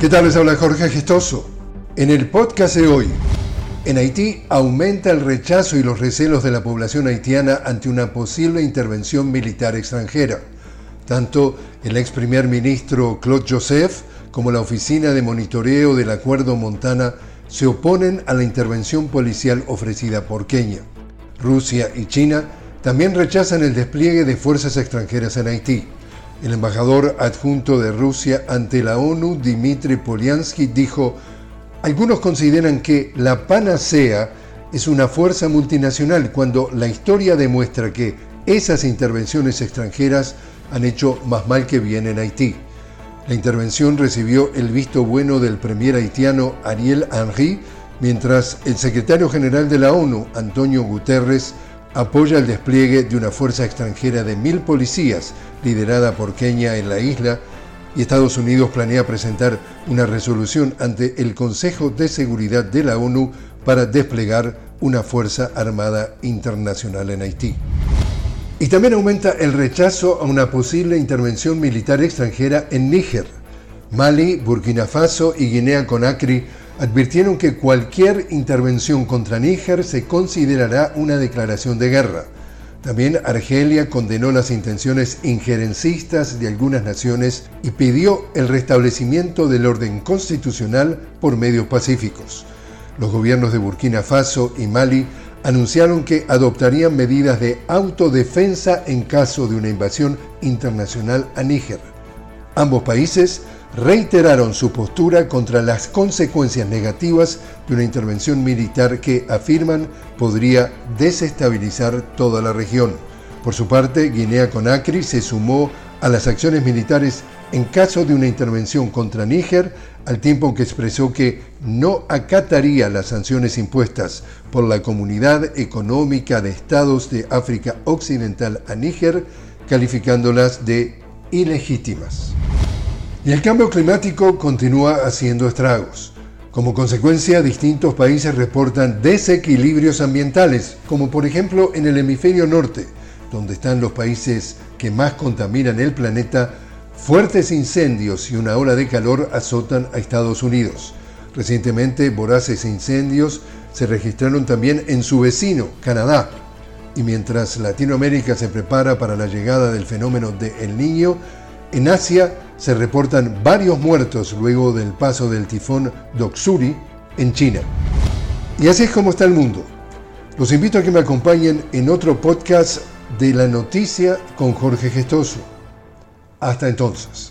¿Qué tal? Les habla Jorge Gestoso. En el podcast de hoy, en Haití aumenta el rechazo y los recelos de la población haitiana ante una posible intervención militar extranjera. Tanto el ex primer ministro Claude Joseph como la Oficina de Monitoreo del Acuerdo Montana se oponen a la intervención policial ofrecida por Kenia. Rusia y China también rechazan el despliegue de fuerzas extranjeras en Haití. El embajador adjunto de Rusia ante la ONU, Dmitry Polyansky, dijo, algunos consideran que la panacea es una fuerza multinacional cuando la historia demuestra que esas intervenciones extranjeras han hecho más mal que bien en Haití. La intervención recibió el visto bueno del premier haitiano Ariel Henry, mientras el secretario general de la ONU, Antonio Guterres, apoya el despliegue de una fuerza extranjera de mil policías liderada por Kenia en la isla y Estados Unidos planea presentar una resolución ante el Consejo de Seguridad de la ONU para desplegar una Fuerza Armada Internacional en Haití. Y también aumenta el rechazo a una posible intervención militar extranjera en Níger. Mali, Burkina Faso y Guinea Conakry advirtieron que cualquier intervención contra Níger se considerará una declaración de guerra. También Argelia condenó las intenciones injerencistas de algunas naciones y pidió el restablecimiento del orden constitucional por medios pacíficos. Los gobiernos de Burkina Faso y Mali anunciaron que adoptarían medidas de autodefensa en caso de una invasión internacional a Níger. Ambos países reiteraron su postura contra las consecuencias negativas de una intervención militar que afirman podría desestabilizar toda la región. Por su parte, Guinea-Conakry se sumó a las acciones militares en caso de una intervención contra Níger, al tiempo que expresó que no acataría las sanciones impuestas por la Comunidad Económica de Estados de África Occidental a Níger, calificándolas de ilegítimas. Y el cambio climático continúa haciendo estragos. Como consecuencia, distintos países reportan desequilibrios ambientales, como por ejemplo en el hemisferio norte, donde están los países que más contaminan el planeta, fuertes incendios y una ola de calor azotan a Estados Unidos. Recientemente, voraces incendios se registraron también en su vecino, Canadá. Y mientras Latinoamérica se prepara para la llegada del fenómeno de El Niño, en Asia se reportan varios muertos luego del paso del tifón Doksuri en China. Y así es como está el mundo. Los invito a que me acompañen en otro podcast de la noticia con Jorge Gestoso. Hasta entonces.